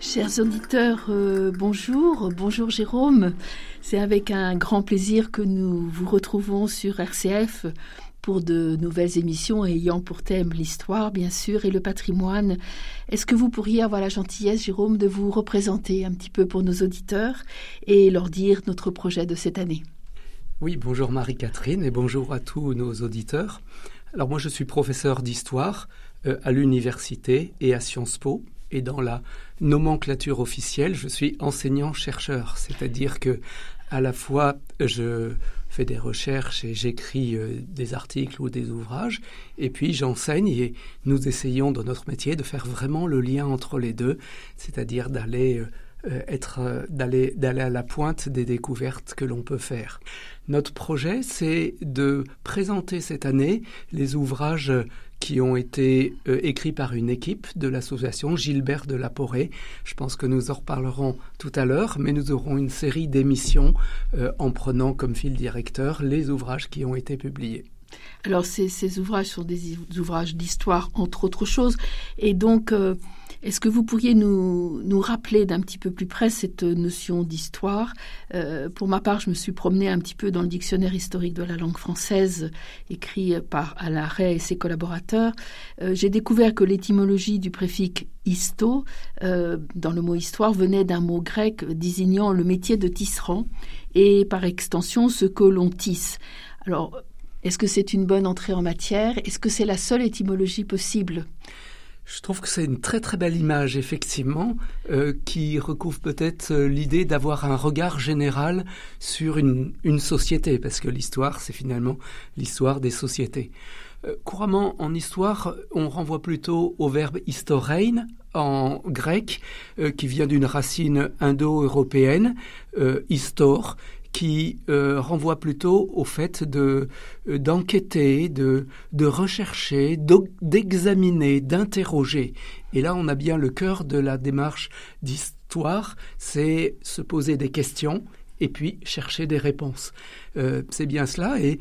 Chers auditeurs, euh, bonjour, bonjour Jérôme. C'est avec un grand plaisir que nous vous retrouvons sur RCF pour de nouvelles émissions ayant pour thème l'histoire, bien sûr, et le patrimoine. Est-ce que vous pourriez avoir la gentillesse, Jérôme, de vous représenter un petit peu pour nos auditeurs et leur dire notre projet de cette année? Oui, bonjour Marie-Catherine et bonjour à tous nos auditeurs. Alors moi, je suis professeur d'histoire euh, à l'université et à Sciences Po. Et dans la nomenclature officielle, je suis enseignant-chercheur, c'est-à-dire que à la fois je fais des recherches et j'écris euh, des articles ou des ouvrages, et puis j'enseigne et nous essayons dans notre métier de faire vraiment le lien entre les deux, c'est-à-dire d'aller euh, euh, être d'aller d'aller à la pointe des découvertes que l'on peut faire. Notre projet, c'est de présenter cette année les ouvrages qui ont été euh, écrits par une équipe de l'association Gilbert de la Porée. Je pense que nous en reparlerons tout à l'heure, mais nous aurons une série d'émissions euh, en prenant comme fil directeur les ouvrages qui ont été publiés. Alors ces, ouvrages sont des ouvrages d'histoire, entre autres choses, et donc euh, est-ce que vous pourriez nous, rappeler d'un petit peu plus près cette notion d'histoire euh, Pour ma part, je me suis promenée un petit peu dans le dictionnaire historique de la langue française écrit par Alain et ses collaborateurs. Euh, J'ai découvert que l'étymologie du préfixe histo, euh, dans le mot histoire, venait d'un mot grec désignant le métier de tisserand et par extension ce que l'on tisse. Alors, est-ce que c'est une bonne entrée en matière? Est-ce que c'est la seule étymologie possible? Je trouve que c'est une très très belle image, effectivement, euh, qui recouvre peut-être euh, l'idée d'avoir un regard général sur une, société, parce que l'histoire, c'est finalement l'histoire des sociétés. Euh, couramment, en histoire, on renvoie plutôt au verbe historein, en grec, qui vient d'une racine indo-européenne, histor, qui euh, renvoie plutôt au fait de euh, d'enquêter, de de rechercher, d'examiner, d'interroger. Et là, on a bien le cœur de la démarche d'histoire, c'est se poser des questions et puis chercher des réponses. Euh, c'est bien cela et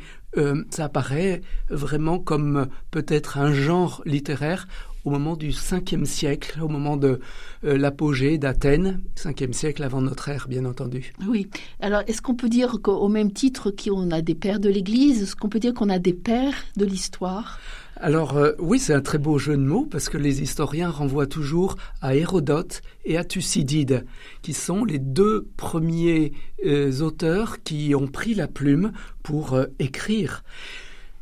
ça apparaît vraiment comme peut-être un genre littéraire au moment du 5e siècle, au moment de euh, l'apogée d'Athènes, 5e siècle avant notre ère, bien entendu. Oui. Alors, est-ce qu'on peut dire qu'au même titre qu'on a des pères de l'Église, est-ce qu'on peut dire qu'on a des pères de l'histoire? Alors euh, oui, c'est un très beau jeu de mots parce que les historiens renvoient toujours à Hérodote et à Thucydide, qui sont les deux premiers euh, auteurs qui ont pris la plume pour écrire.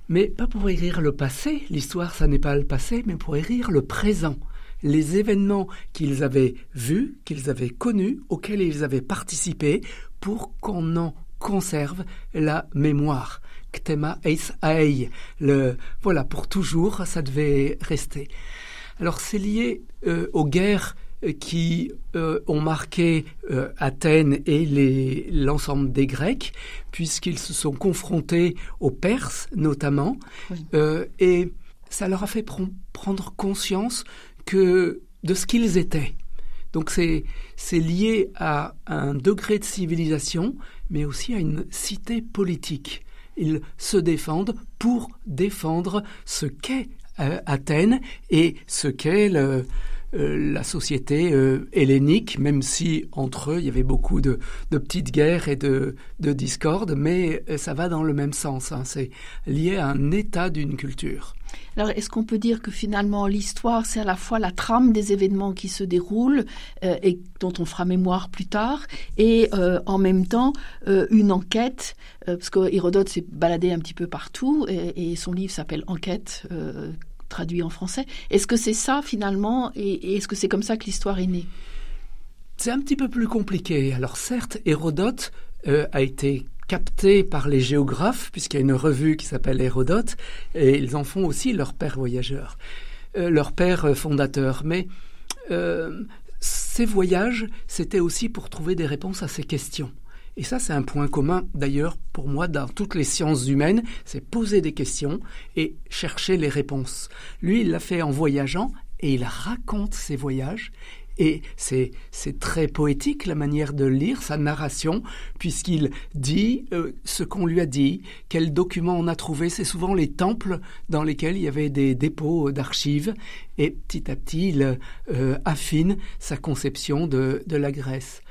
Mais pas pour écrire le passé, l'histoire ça n'est pas le passé, mais pour écrire le présent, les événements qu'ils avaient vus, qu'ils avaient connus, auxquels ils avaient participé, pour qu'on en conserve la mémoire. Ctema eis aei. Le, voilà, pour toujours, ça devait rester. Alors c'est lié euh, aux guerres qui euh, ont marqué euh, Athènes et l'ensemble des Grecs, puisqu'ils se sont confrontés aux Perses notamment, oui. euh, et ça leur a fait pr prendre conscience que de ce qu'ils étaient. Donc c'est lié à un degré de civilisation, mais aussi à une cité politique. Ils se défendent pour défendre ce qu'est euh, Athènes et ce qu'est le, euh, la société euh, hellénique, même si entre eux il y avait beaucoup de, petites guerres et de, de discordes, mais euh, ça va dans le même sens. Hein. C'est lié à un état d'une culture. Alors, est-ce qu'on peut dire que finalement l'histoire, c'est à la fois la trame des événements qui se déroulent euh, et dont on fera mémoire plus tard, et en même temps une enquête, parce que Hérodote s'est baladé un petit peu partout, et son livre s'appelle Enquête traduit en français. Est-ce que c'est ça finalement et, est-ce que c'est comme ça que l'histoire est née? C'est un petit peu plus compliqué. Alors certes, Hérodote euh, a été capté par les géographes, puisqu'il y a une revue qui s'appelle Hérodote, et ils en font aussi leur père voyageur, euh, leur père fondateur. Mais euh, ces voyages, c'était aussi pour trouver des réponses à ces questions. Et ça, c'est un point commun d'ailleurs pour moi dans toutes les sciences humaines, c'est poser des questions et chercher les réponses. Lui, il l'a fait en voyageant et il raconte ses voyages et c'est, très poétique la manière de lire sa narration, puisqu'il dit euh, ce qu'on lui a dit, quels documents on a trouvé. C'est souvent les temples dans lesquels il y avait des dépôts d'archives. Et petit à petit, il euh, affine sa conception de, de la Grèce.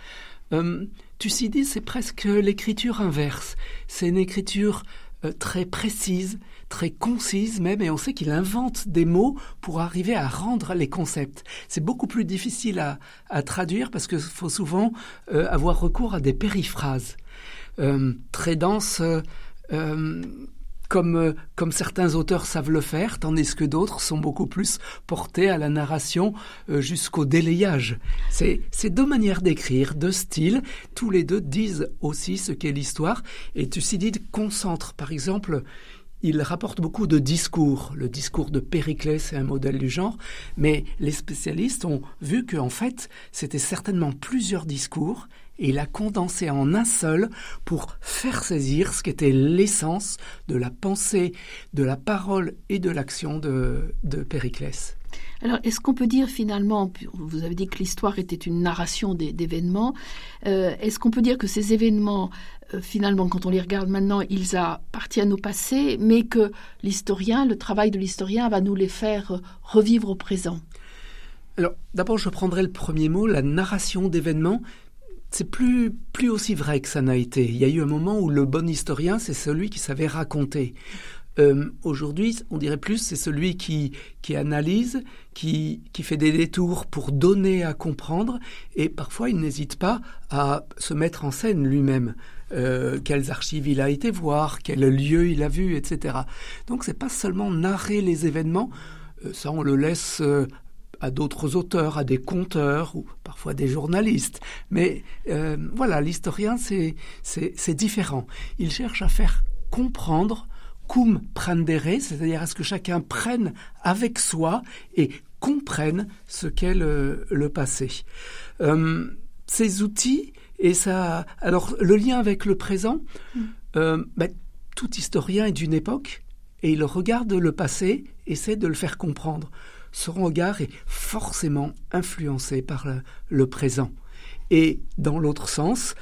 Euh, Thucydide, c'est presque l'écriture inverse. C'est une écriture euh, très précise, très concise même, et on sait qu'il invente des mots pour arriver à rendre les concepts. C'est beaucoup plus difficile à, traduire parce qu'il faut souvent euh, avoir recours à des périphrases euh, très denses. Comme, comme, certains auteurs savent le faire, tandis que d'autres sont beaucoup plus portés à la narration jusqu'au délayage. C'est deux manières d'écrire, deux styles, tous les deux disent aussi ce qu'est l'histoire, et Thucydide concentre, par exemple, il rapporte beaucoup de discours. Le discours de Périclès c'est un modèle du genre, mais les spécialistes ont vu qu'en fait, c'était certainement plusieurs discours et il a condensé en un seul pour faire saisir ce qu'était l'essence de la pensée, de la parole et de l'action de, de Périclès. Alors, est-ce qu'on peut dire finalement, vous avez dit que l'histoire était une narration d'événements, euh, est-ce qu'on peut dire que ces événements, euh, finalement, quand on les regarde maintenant, ils appartiennent au passé, mais que l'historien, le travail de l'historien va nous les faire euh, revivre au présent? Alors, d'abord, je prendrai le premier mot, la narration d'événements. C'est plus, plus aussi vrai que ça n'a été. Il y a eu un moment où le bon historien, c'est celui qui savait raconter. Euh, aujourd'hui, on dirait plus, c'est celui qui, qui analyse, qui, qui fait des détours pour donner à comprendre, et parfois il n'hésite pas à se mettre en scène lui-même. Euh, quelles archives il a été voir, quel lieu il a vu, etc. Donc c'est pas seulement narrer les événements, euh, ça on le laisse à d'autres auteurs, à des conteurs ou parfois des journalistes. Mais voilà, l'historien, c'est différent. Il cherche à faire comprendre cum prendere, c'est-à-dire à ce que chacun prenne avec soi et comprenne ce qu'est le, passé. Euh, ces outils et ça, alors le lien avec le présent, mm. euh, ben, tout historien est d'une époque et il regarde le passé, essaie de le faire comprendre. Son regard est forcément influencé par le présent. Et dans l'autre sens,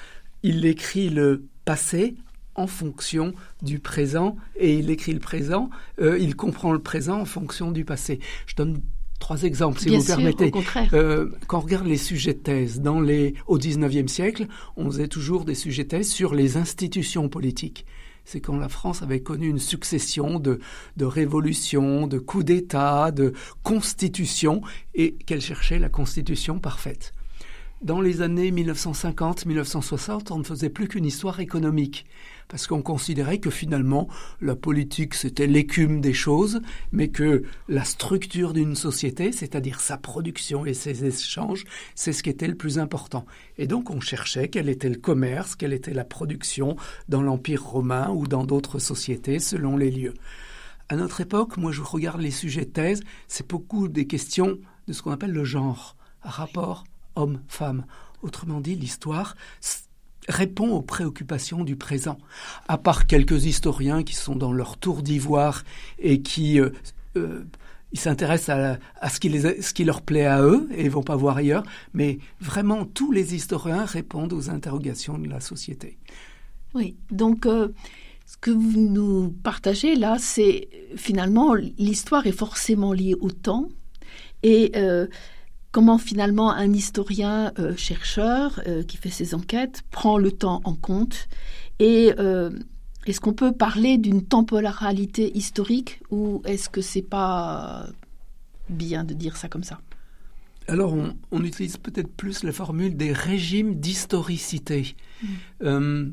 il écrit le passé en fonction du présent et il écrit le présent, euh, il comprend le présent en fonction du passé. Je donne trois exemples, si vous permettez. Euh, quand on regarde les sujets de thèse, dans les, au XIXe siècle, on faisait toujours des sujets de thèse sur les institutions politiques. C'est quand la France avait connu une succession de, révolutions, de coups d'État, de constitutions, et qu'elle cherchait la constitution parfaite. Dans les années 1950-1960, on ne faisait plus qu'une histoire économique parce qu'on considérait que finalement la politique c'était l'écume des choses, mais que la structure d'une société, c'est-à-dire sa production et ses échanges, c'est ce qui était le plus important. Et donc on cherchait quel était le commerce, quelle était la production dans l'Empire romain ou dans d'autres sociétés selon les lieux. À notre époque, moi je regarde les sujets de thèse, c'est beaucoup des questions de ce qu'on appelle le genre, rapport homme-femme. Autrement dit, l'histoire, répond aux préoccupations du présent. À part quelques historiens qui sont dans leur tour d'ivoire et qui euh, euh, s'intéressent à, ce, qui les, ce qui leur plaît à eux et vont pas voir ailleurs, mais vraiment tous les historiens répondent aux interrogations de la société. Oui, donc euh, ce que vous nous partagez là, c'est finalement l'histoire est forcément liée au temps et comment finalement un historien euh, chercheur euh, qui fait ses enquêtes prend le temps en compte et euh, est-ce qu'on peut parler d'une temporalité historique ou est-ce que c'est pas bien de dire ça comme ça? Alors, on, utilise peut-être plus la formule des régimes d'historicité. Mmh.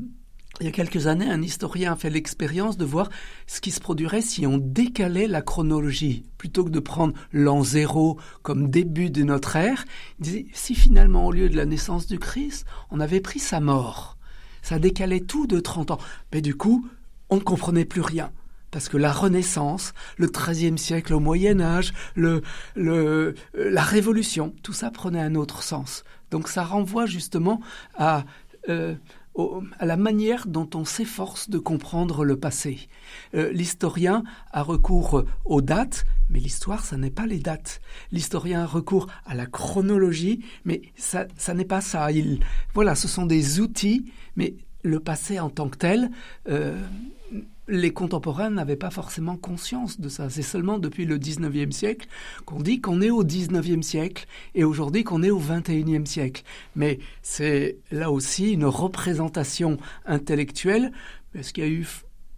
Il y a quelques années, un historien a fait l'expérience de voir ce qui se produirait si on décalait la chronologie. Plutôt que de prendre l'an zéro comme début de notre ère, il disait, si finalement, au lieu de la naissance du Christ, on avait pris sa mort, ça décalait tout de 30 ans. Mais du coup, on ne comprenait plus rien parce que la Renaissance, le XIIIe siècle au Moyen Âge, le, le, la Révolution, tout ça prenait un autre sens. Donc ça renvoie justement à euh, à la manière dont on s'efforce de comprendre le passé. Euh, l'historien a recours aux dates, mais l'histoire, ça n'est pas les dates. L'historien a recours à la chronologie, mais ça, n'est pas ça. Il, voilà, ce sont des outils, mais le passé en tant que tel, euh, les contemporains n'avaient pas forcément conscience de ça. C'est seulement depuis le 19e siècle qu'on dit qu'on est au 19e siècle et aujourd'hui qu'on est au 21e siècle. Mais c'est là aussi une représentation intellectuelle. Est-ce qu'il y a eu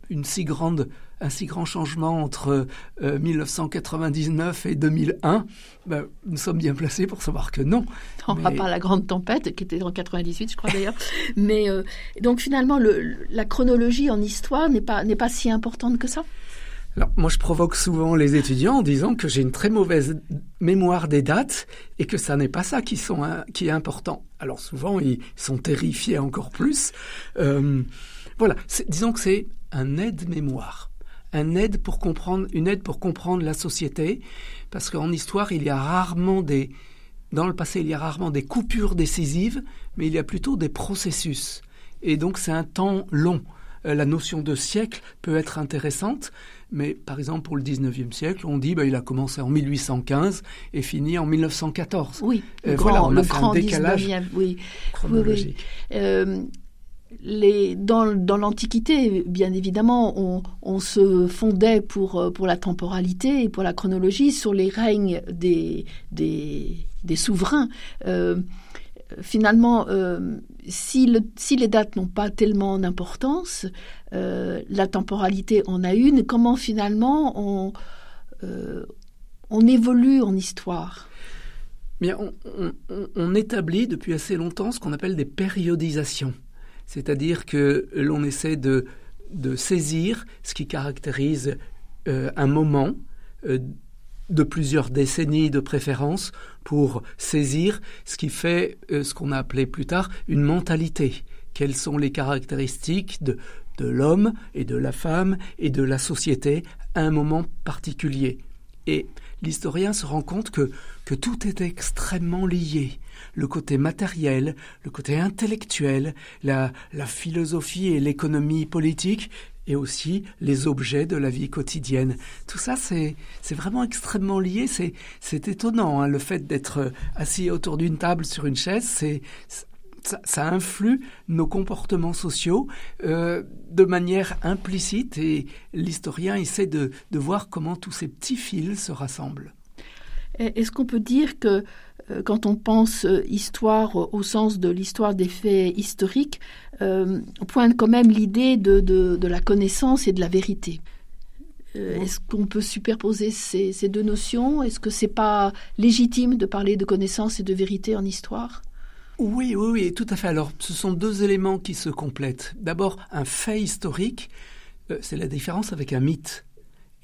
une si grande un si grand changement entre 1999 euh, et 2001, ben, nous sommes bien placés pour savoir que non. On mais... pas la grande tempête qui était en 98, je crois d'ailleurs. mais euh, donc finalement, le, la chronologie en histoire n'est pas n'est pas si importante que ça? Alors, moi, je provoque souvent les étudiants en disant que j'ai une très mauvaise mémoire des dates et que ça n'est pas ça qui, sont, qui est important. Alors, souvent, ils sont terrifiés encore plus. Euh, voilà, disons que c'est un aide-mémoire un aide pour comprendre, une aide pour comprendre la société, parce qu'en histoire, il y a rarement des, dans le passé, il y a rarement des coupures décisives, mais il y a plutôt des processus. Et donc, c'est un temps long. Euh, la notion de siècle peut être intéressante, mais par exemple, pour le 19e siècle, on dit bah, il a commencé en 1815 et fini en 1914. Oui, euh, voilà, on a un décalage oui. chronologique. Oui, euh, dans, l'Antiquité, bien évidemment, on, se fondait pour, euh, pour la temporalité et pour la chronologie sur les règnes des, souverains. Euh, finalement, euh, si, le, si, les dates n'ont pas tellement d'importance, la temporalité en a une. Comment finalement on, évolue en histoire? On, établit depuis assez longtemps ce qu'on appelle des périodisations. C'est-à-dire que l'on essaie de, saisir ce qui caractérise euh, un moment euh, de plusieurs décennies de préférence pour saisir ce qui fait euh, ce qu'on a appelé plus tard une mentalité. Quelles sont les caractéristiques de l'homme et de la femme et de la société à un moment particulier? Et l'historien se rend compte que, que tout est extrêmement lié le côté matériel, le côté intellectuel, la, la philosophie et l'économie politique, et aussi les objets de la vie quotidienne. Tout ça, c'est, vraiment extrêmement lié. C'est, étonnant, hein, le fait d'être assis autour d'une table sur une chaise, ça, ça, influe nos comportements sociaux euh, de manière implicite et l'historien essaie de, de voir comment tous ces petits fils se rassemblent. Est-ce qu'on peut dire que euh, quand on pense euh, histoire au sens de l'histoire des faits historiques, euh, pointe quand même l'idée de, de, de, la connaissance et de la vérité? Euh, Est-ce qu'on peut superposer ces, ces deux notions? Est-ce que c'est pas légitime de parler de connaissance et de vérité en histoire? Oui, oui, oui, tout à fait. Alors, ce sont deux éléments qui se complètent. D'abord, un fait historique, euh, c'est la différence avec un mythe.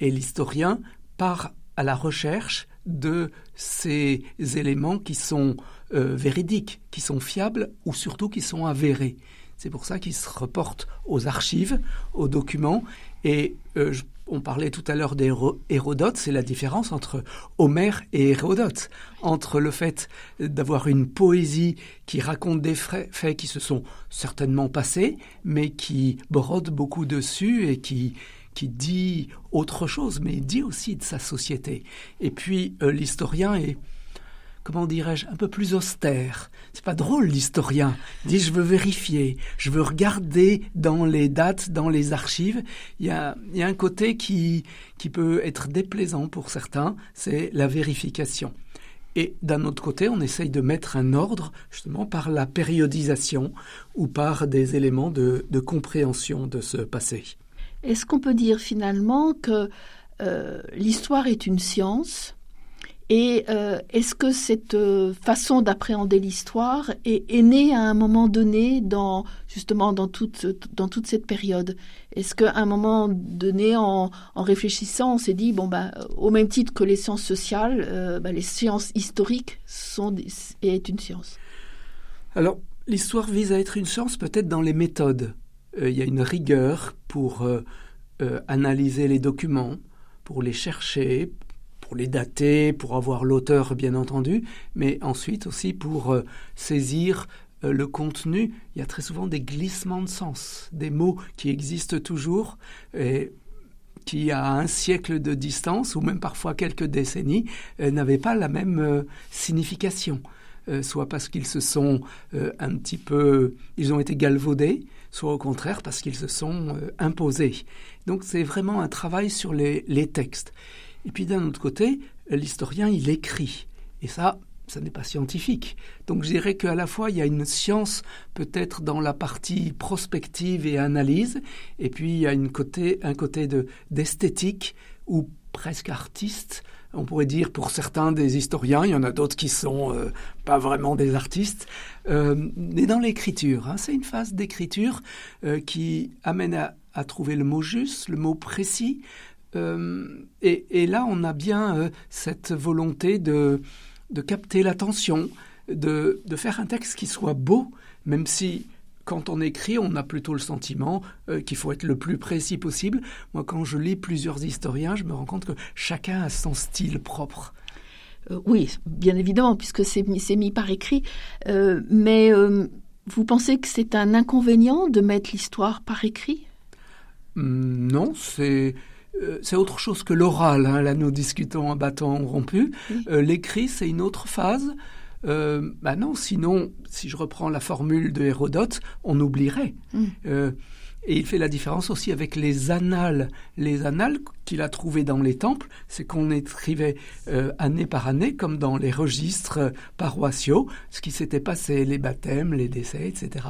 Et l'historien part à la recherche de ces éléments qui sont euh, véridiques, qui sont fiables ou surtout qui sont avérés. C'est pour ça qu'il se reporte aux archives, aux documents. Et euh, on parlait tout à l'heure d'Hérodote, c'est la différence entre Homère et Hérodote, entre le fait d'avoir une poésie qui raconte des faits qui se sont certainement passés, mais qui brode beaucoup dessus et qui qui dit autre chose, mais dit aussi de sa société. Et puis euh, l'historien est, comment dirais-je, un peu plus austère. C'est pas drôle l'historien. Il dit je veux vérifier, je veux regarder dans les dates, dans les archives. Il y a, un côté qui, peut être déplaisant pour certains, c'est la vérification. Et d'un autre côté, on essaye de mettre un ordre justement par la périodisation ou par des éléments de, de compréhension de ce passé. Est-ce qu'on peut dire finalement que euh, l'histoire est une science et euh, est-ce que cette euh, façon d'appréhender l'histoire est, née à un moment donné dans justement dans toute dans toute cette période? Est-ce qu'à un moment donné, en, réfléchissant, on s'est dit bon bah au même titre que les sciences sociales, euh, bah, les sciences historiques sont des, est une science? Alors l'histoire vise à être une science peut-être dans les méthodes il y a une rigueur pour analyser les documents, pour les chercher, pour les dater, pour avoir l'auteur bien entendu, mais ensuite aussi pour saisir euh, le contenu, il y a très souvent des glissements de sens, des mots qui existent toujours et qui, à un siècle de distance, ou même parfois quelques décennies, euh, n'avaient pas la même euh, signification. soit parce qu'ils se sont un petit peu, ils ont été galvaudés, soit au contraire parce qu'ils se sont imposés. Donc c'est vraiment un travail sur les textes. Et puis d'un autre côté, l'historien, il écrit. Et ça, ça n'est pas scientifique. Donc je dirais qu'à la fois il y a une science peut-être dans la partie prospective et analyse, et puis il y a un côté de, d'esthétique ou presque artiste. On pourrait dire pour certains des historiens, il y en a d'autres qui sont euh, pas vraiment des artistes, euh, mais dans l'écriture. Hein, c'est une phase d'écriture euh, qui amène à, trouver le mot juste, le mot précis. Et, et, là, on a bien cette volonté de de capter l'attention, de, de, faire un texte qui soit beau, même si quand on écrit, on a plutôt le sentiment euh, qu'il faut être le plus précis possible. Moi, quand je lis plusieurs historiens, je me rends compte que chacun a son style propre. Euh, oui, bien évidemment, puisque c'est mis par écrit. Euh, mais vous pensez que c'est un inconvénient de mettre l'histoire par écrit? Hum, Non, c'est euh, c'est autre chose que l'oral. Hein. Là, nous discutons en bâton rompu. Euh, l'écrit, c'est une autre phase. Euh, bah non, sinon, si je reprends la formule de Hérodote, on oublierait. Mm. Euh, et il fait la différence aussi avec les annales. Les annales qu'il a trouvées dans les temples, c'est qu'on écrivait année par année, comme dans les registres paroissiaux, ce qui s'était passé, les baptêmes, les décès, etc.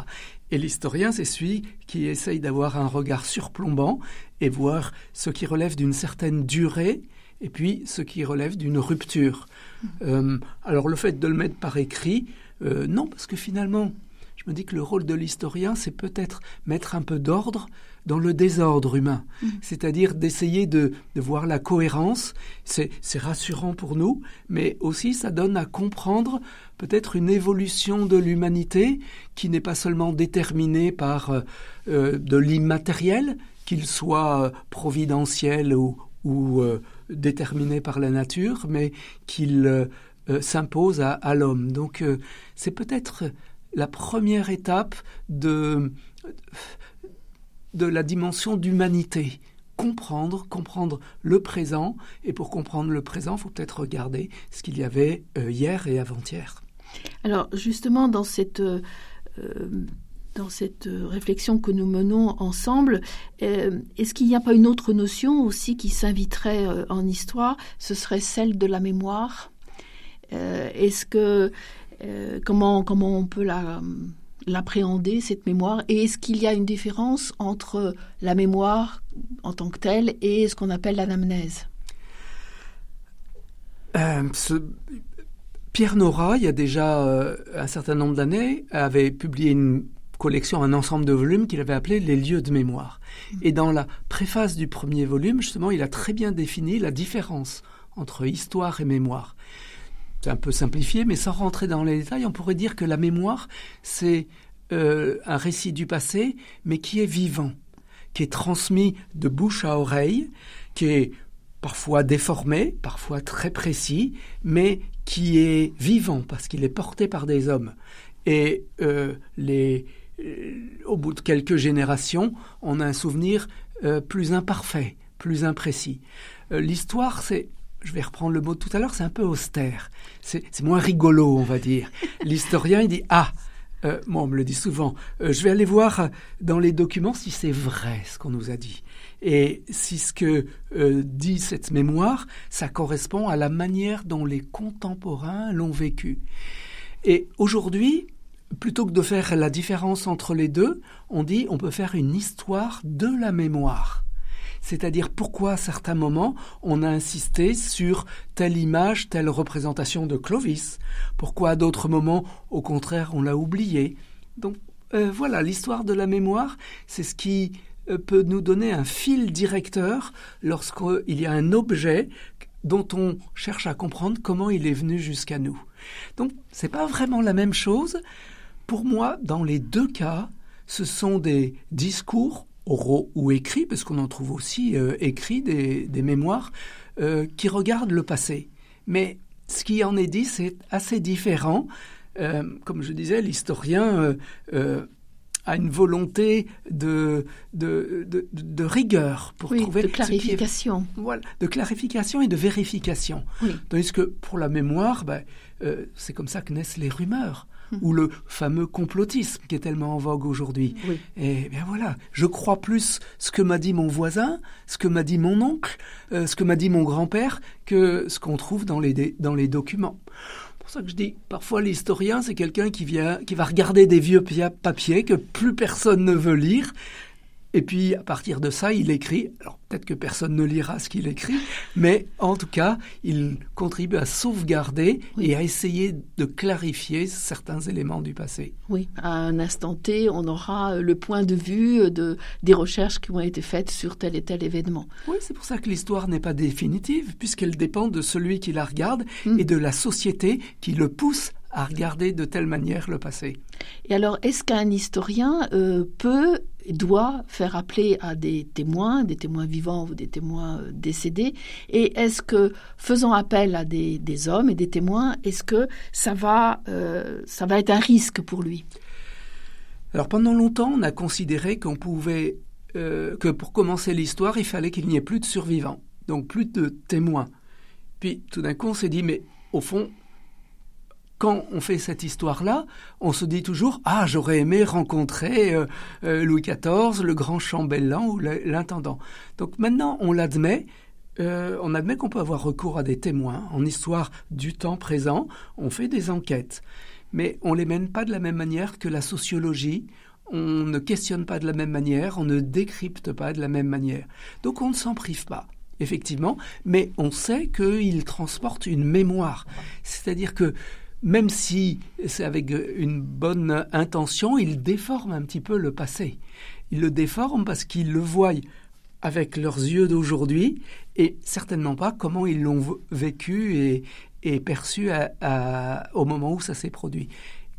Et l'historien, c'est celui qui essaye d'avoir un regard surplombant et voir ce qui relève d'une certaine durée et puis ce qui relève d'une rupture. Mmh. Euh, alors le fait de le mettre par écrit, euh, non, parce que finalement, je me dis que le rôle de l'historien, c'est peut-être mettre un peu d'ordre dans le désordre humain, mmh. c'est-à-dire d'essayer de, de, voir la cohérence. C'est rassurant pour nous, mais aussi ça donne à comprendre peut-être une évolution de l'humanité qui n'est pas seulement déterminée par euh, euh de l'immatériel, qu'il soit euh, providentiel ou, ou euh, déterminé par la nature, mais qu'il euh, s'impose à, à l'homme. Donc c'est peut-être la première étape de, de la dimension d'humanité comprendre, comprendre le présent. Et pour comprendre le présent, il faut peut-être regarder ce qu'il y avait hier et avant-hier. Alors justement, dans cette, euh, dans cette réflexion que nous menons ensemble, euh, est-ce qu'il n'y a pas une autre notion aussi qui s'inviterait euh, en histoire? Ce serait celle de la mémoire. Euh, est-ce que euh, comment, comment on peut la l'appréhender, cette mémoire? Et est-ce qu'il y a une différence entre la mémoire en tant que telle et ce qu'on appelle l'anamnèse? Euh, ce, Pierre Nora, il y a déjà euh, un certain nombre d'années, avait publié une collection, un ensemble de volumes qu'il avait appelé Les lieux de mémoire. Mm. Et dans la préface du premier volume, justement, il a très bien défini la différence entre histoire et mémoire. C'est un peu simplifié, mais sans rentrer dans les détails, on pourrait dire que la mémoire, c'est euh, un récit du passé, mais qui est vivant, qui est transmis de bouche à oreille, qui est parfois déformé, parfois très précis, mais qui est vivant parce qu'il est porté par des hommes. Et euh, les, euh, au bout de quelques générations, on a un souvenir plus imparfait, plus imprécis. L'histoire, c'est, je vais reprendre le mot tout à l'heure, c'est un peu austère. C'est moins rigolo, on va dire. L'historien, il dit ah. Euh, moi, on me le dit souvent. Euh, je vais aller voir dans les documents si c'est vrai ce qu'on nous a dit. Et si ce que euh, dit cette mémoire, ça correspond à la manière dont les contemporains l'ont vécu. Et aujourd'hui, plutôt que de faire la différence entre les deux, on dit on peut faire une histoire de la mémoire. C'est-à-dire pourquoi à certains moments on a insisté sur telle image, telle représentation de Clovis, pourquoi à d'autres moments, au contraire, on l'a oublié? Donc euh, voilà, l'histoire de la mémoire, c'est ce qui euh, peut nous donner un fil directeur lorsqu'il y a un objet dont on cherche à comprendre comment il est venu jusqu'à nous. Donc, c'est pas vraiment la même chose. Pour moi, dans les deux cas, ce sont des discours oraux ou écrits, parce qu'on en trouve aussi euh, écrits des, des mémoires euh, qui regardent le passé. Mais ce qui en est dit, c'est assez différent comme je disais, l'historien a une volonté de, de, de, rigueur pour trouver de clarification. voilà, de clarification et de vérification. Tandis que pour la mémoire, ben, euh, c'est comme ça que naissent les rumeurs. Ou le fameux complotisme qui est tellement en vogue aujourd'hui. Et bien voilà, je crois plus ce que m'a dit mon voisin, ce que m'a dit mon oncle, euh, ce que m'a dit mon grand-père, que ce qu'on trouve dans les, dans les documents pour ça que je dis, parfois l'historien, c'est quelqu'un qui vient, qui va regarder des vieux papiers que plus personne ne veut lire, et puis, à partir de ça, il écrit. Alors, peut-être que personne ne lira ce qu'il écrit, mais en tout cas, il contribue à sauvegarder et à essayer de clarifier certains éléments du passé. Oui, à un instant T, on aura le point de vue de, des recherches qui ont été faites sur tel et tel événement. Oui, c'est pour ça que l'histoire n'est pas définitive, puisqu'elle dépend de celui qui la regarde mm. et de la société qui le pousse à regarder de telle manière le passé. Et alors, est-ce qu'un historien euh, peut doit faire appeler à des témoins, des témoins vivants ou des témoins euh, décédés Et est-ce que, faisant appel à des, hommes et des témoins, est-ce que ça va, euh, ça va être un risque pour lui? Alors pendant longtemps, on a considéré qu'on pouvait, que pour commencer l'histoire, il fallait qu'il n'y ait plus de survivants, donc plus de témoins. Puis tout d'un coup, on s'est dit, mais au fond, quand on fait cette histoire-là, on se dit toujours Ah, j'aurais aimé rencontrer euh, euh, Louis XIV, le grand chambellan ou l'intendant. Donc maintenant, on l'admet. Euh, on admet qu'on peut avoir recours à des témoins. En histoire du temps présent, on fait des enquêtes. Mais on les mène pas de la même manière que la sociologie. On ne questionne pas de la même manière, on ne décrypte pas de la même manière. Donc on ne s'en prive pas effectivement, mais on sait qu'il transporte une mémoire. C'est-à-dire que même si c'est avec une bonne intention, il déforme un petit peu le passé. Il le déforme parce qu'ils le voient avec leurs yeux d'aujourd'hui et certainement pas comment ils l'ont vécu et, perçu au moment où ça s'est produit.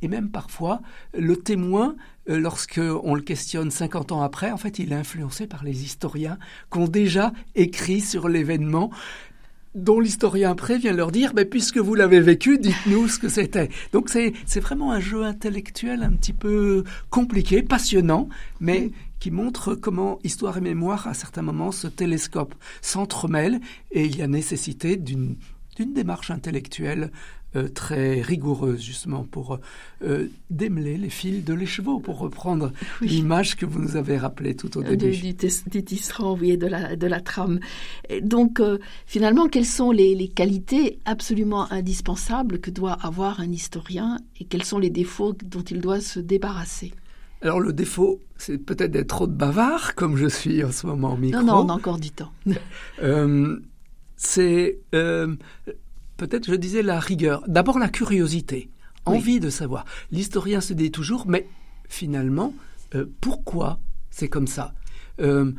Et même parfois, le témoin, euh, lorsqu'on le questionne 50 ans après, en fait, il est influencé par les historiens qui ont déjà écrit sur l'événement dont l'historien après vient leur dire, mais puisque vous l'avez vécu, dites-nous ce que c'était. Donc c'est, c'est vraiment un jeu intellectuel un petit peu compliqué, passionnant, mais qui montre comment histoire et mémoire, à certains moments, se télescopent, s'entremêlent, et il y a nécessité d'une, d'une démarche intellectuelle euh, très rigoureuse justement pour euh, démêler les fils de l'écheveau, pour reprendre l'image que vous nous avez rappelée tout au début. Du, du, tisserand, oui, et de la, de la trame. donc, euh, finalement, quelles sont les, les, qualités absolument indispensables que doit avoir un historien et quels sont les défauts dont il doit se débarrasser? Alors le défaut, c'est peut-être d'être trop de bavard, comme je suis en ce moment au micro. Non, non, on a encore du temps. c'est peut-être, je disais, la rigueur. D'abord la curiosité, envie de savoir. L'historien se dit toujours, mais finalement, euh, pourquoi c'est comme ça? Euh,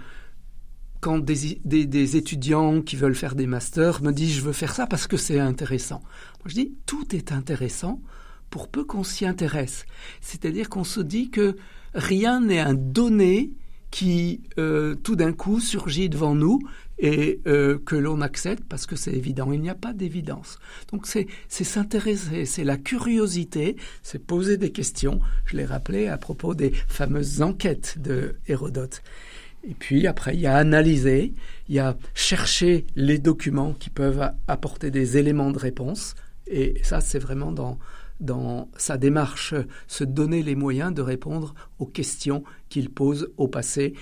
Quand des, étudiants qui veulent faire des masters me disent, je veux faire ça parce que c'est intéressant. Moi, je dis, tout est intéressant pour peu qu'on s'y intéresse. C'est-à-dire qu'on se dit que rien n'est un donné qui euh, tout d'un coup surgit devant nous et euh, que l'on accepte parce que c'est évident. Il n'y a pas d'évidence. Donc c'est s'intéresser, c'est la curiosité, c'est poser des questions. Je l'ai rappelé à propos des fameuses enquêtes de Hérodote. Et puis après, il y a analyser, il y a chercher les documents qui peuvent apporter des éléments de réponse. Et ça, c'est vraiment dans, dans sa démarche, se donner les moyens de répondre aux questions qu'il pose au passé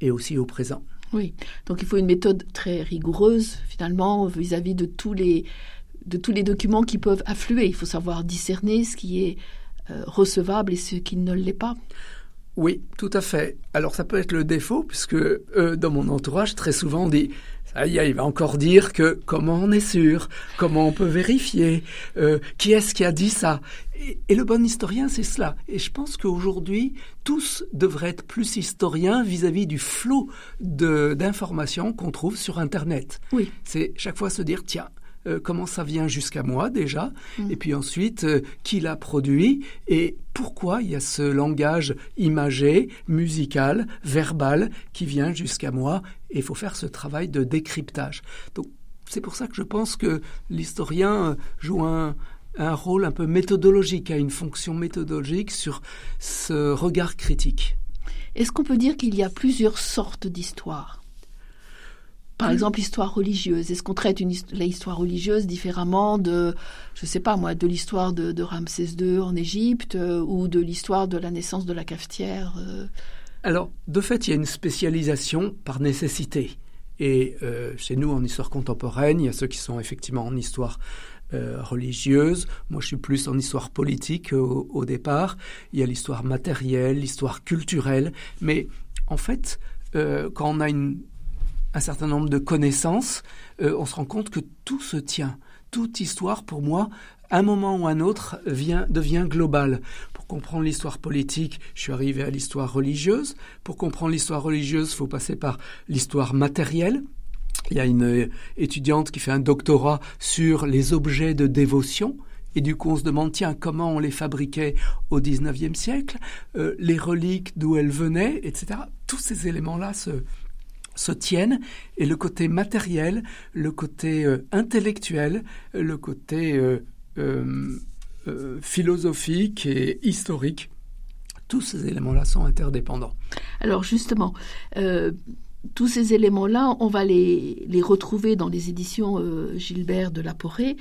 et aussi au présent. Oui, donc il faut une méthode très rigoureuse finalement vis-à-vis de tous les de tous les documents qui peuvent affluer. Il faut savoir discerner ce qui est euh, recevable et ce qui ne l'est pas. Oui, tout à fait. Alors ça peut être le défaut, puisque euh, dans mon entourage, très souvent on dit il va encore dire que comment on est sûr, comment on peut vérifier, euh, qui est-ce qui a dit ça. Et, le bon historien, c'est cela. Et je pense qu'aujourd'hui, tous devraient être plus historiens vis-à-vis du flot d'informations qu'on trouve sur Internet. Oui. C'est chaque fois se dire, tiens, euh, comment ça vient jusqu'à moi déjà, mm. et puis ensuite euh, qui l'a produit et pourquoi il y a ce langage imagé, musical, verbal qui vient jusqu'à moi. Et il faut faire ce travail de décryptage. Donc c'est pour ça que je pense que l'historien joue un, un rôle un peu méthodologique, a une fonction méthodologique sur ce regard critique. Est-ce qu'on peut dire qu'il y a plusieurs sortes d'histoires? Par exemple, l'histoire religieuse. Est-ce qu'on traite une, l'histoire religieuse différemment de, je sais pas moi, de l'histoire de, Ramsès II en Égypte euh, ou de l'histoire de la naissance de la cafetière euh? Alors, de fait, il y a une spécialisation par nécessité. Et euh, chez nous, en histoire contemporaine, il y a ceux qui sont effectivement en histoire religieuse. Moi, je suis plus en histoire politique au départ. Il y a l'histoire matérielle, l'histoire culturelle. Mais en fait, quand on a une un certain nombre de connaissances, euh, on se rend compte que tout se tient. Toute histoire, pour moi, un moment ou un autre, vient, devient globale. Pour comprendre l'histoire politique, je suis arrivé à l'histoire religieuse. Pour comprendre l'histoire religieuse, il faut passer par l'histoire matérielle. Il y a une euh, étudiante qui fait un doctorat sur les objets de dévotion. Et du coup, on se demande, tiens, comment on les fabriquait au XIXe siècle, euh, les reliques, d'où elles venaient, etc. Tous ces éléments-là se, se tiennent et le côté matériel, le côté euh, intellectuel, le côté euh, euh, philosophique et historique, tous ces éléments-là sont interdépendants. Alors justement, tous ces éléments-là, on va les, les, retrouver dans les éditions Gilbert de la Porée.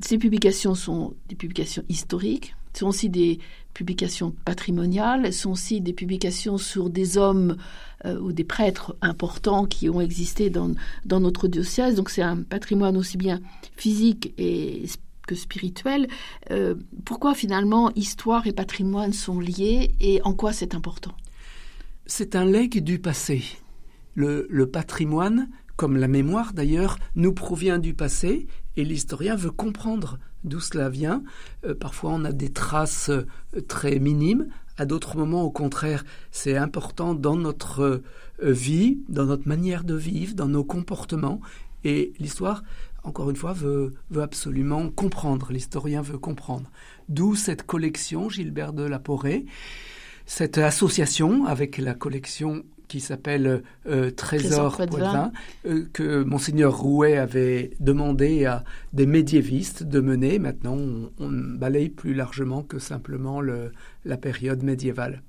ces publications sont des publications historiques, sont aussi des publications patrimoniales, sont aussi des publications sur des hommes euh, ou des prêtres importants qui ont existé dans, dans notre diocèse. Donc c'est un patrimoine aussi bien physique que spirituel. Euh, pourquoi finalement histoire et patrimoine sont liés et en quoi c'est important? C'est un legs du passé. Le patrimoine, comme la mémoire d'ailleurs, nous provient du passé et l'historien veut comprendre d'où cela vient. Euh, parfois on a des traces très minimes, à d'autres moments, au contraire, c'est important dans notre euh, vie, dans notre manière de vivre, dans nos comportements. Et l'histoire, encore une fois, veut absolument comprendre. L'historien veut comprendre. D'où cette collection Gilbert de la Porée, cette association avec la collection qui s'appelle euh, Trésor, Trésor euh, que monseigneur Rouet avait demandé à des médiévistes de mener. Maintenant, on, balaye plus largement que simplement le, la période médiévale.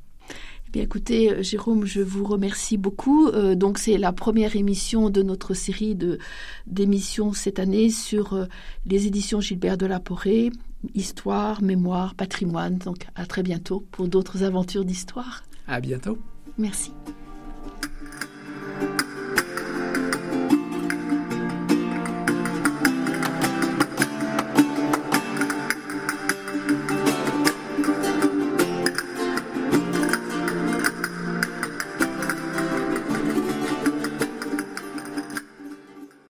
Eh bien, écoutez, euh, Jérôme, je vous remercie beaucoup. donc, c'est la première émission de notre série de d'émissions cette année sur les éditions Gilbert de la Porée, histoire, mémoire, patrimoine. Donc, à très bientôt pour d'autres aventures d'histoire. À bientôt. Merci. Thank you.